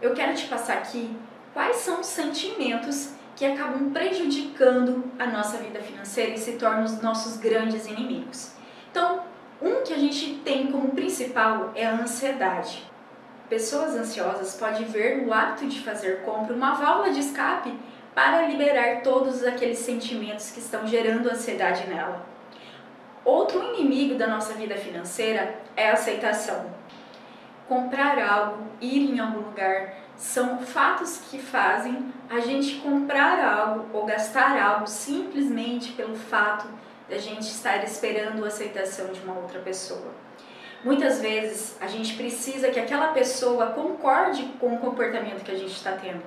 eu quero te passar aqui quais são os sentimentos que acabam prejudicando a nossa vida financeira e se tornam os nossos grandes inimigos. Então, um que a gente tem como principal é a ansiedade. Pessoas ansiosas podem ver no ato de fazer compra uma válvula de escape para liberar todos aqueles sentimentos que estão gerando ansiedade nela. Outro inimigo da nossa vida financeira é a aceitação. Comprar algo, ir em algum lugar, são fatos que fazem a gente comprar algo ou gastar algo simplesmente pelo fato da gente estar esperando a aceitação de uma outra pessoa. Muitas vezes a gente precisa que aquela pessoa concorde com o comportamento que a gente está tendo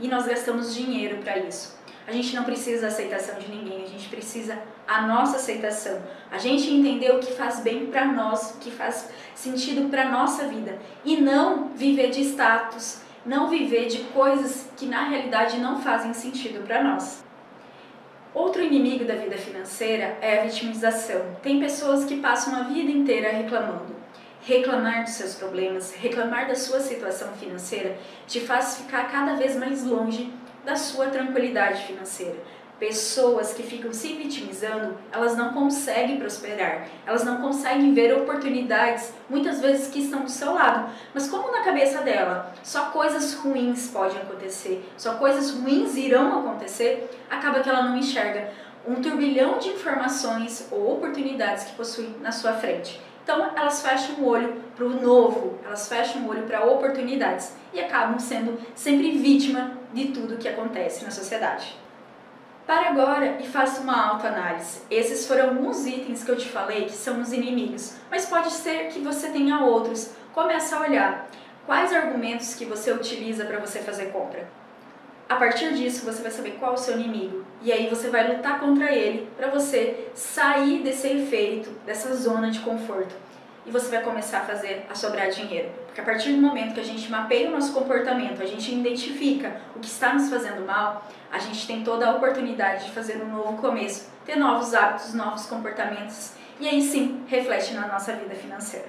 e nós gastamos dinheiro para isso. A gente não precisa da aceitação de ninguém, a gente precisa a nossa aceitação. A gente entender o que faz bem para nós, o que faz sentido para nossa vida e não viver de status, não viver de coisas que na realidade não fazem sentido para nós. Outro inimigo da vida financeira é a vitimização. Tem pessoas que passam a vida inteira reclamando. Reclamar dos seus problemas, reclamar da sua situação financeira te faz ficar cada vez mais longe da sua tranquilidade financeira. Pessoas que ficam se vitimizando, elas não conseguem prosperar, elas não conseguem ver oportunidades, muitas vezes que estão do seu lado. Mas como na cabeça dela só coisas ruins podem acontecer, só coisas ruins irão acontecer, acaba que ela não enxerga um turbilhão de informações ou oportunidades que possui na sua frente. Então elas fecham o olho para o novo, elas fecham o olho para oportunidades e acabam sendo sempre vítima de tudo que acontece na sociedade. Para agora e faça uma autoanálise. Esses foram alguns itens que eu te falei que são os inimigos, mas pode ser que você tenha outros. Comece a olhar quais argumentos que você utiliza para você fazer compra. A partir disso, você vai saber qual é o seu inimigo e aí você vai lutar contra ele para você sair desse efeito, dessa zona de conforto e você vai começar a fazer a sobrar dinheiro. Porque a partir do momento que a gente mapeia o nosso comportamento, a gente identifica o que está nos fazendo mal, a gente tem toda a oportunidade de fazer um novo começo, ter novos hábitos, novos comportamentos e aí sim reflete na nossa vida financeira.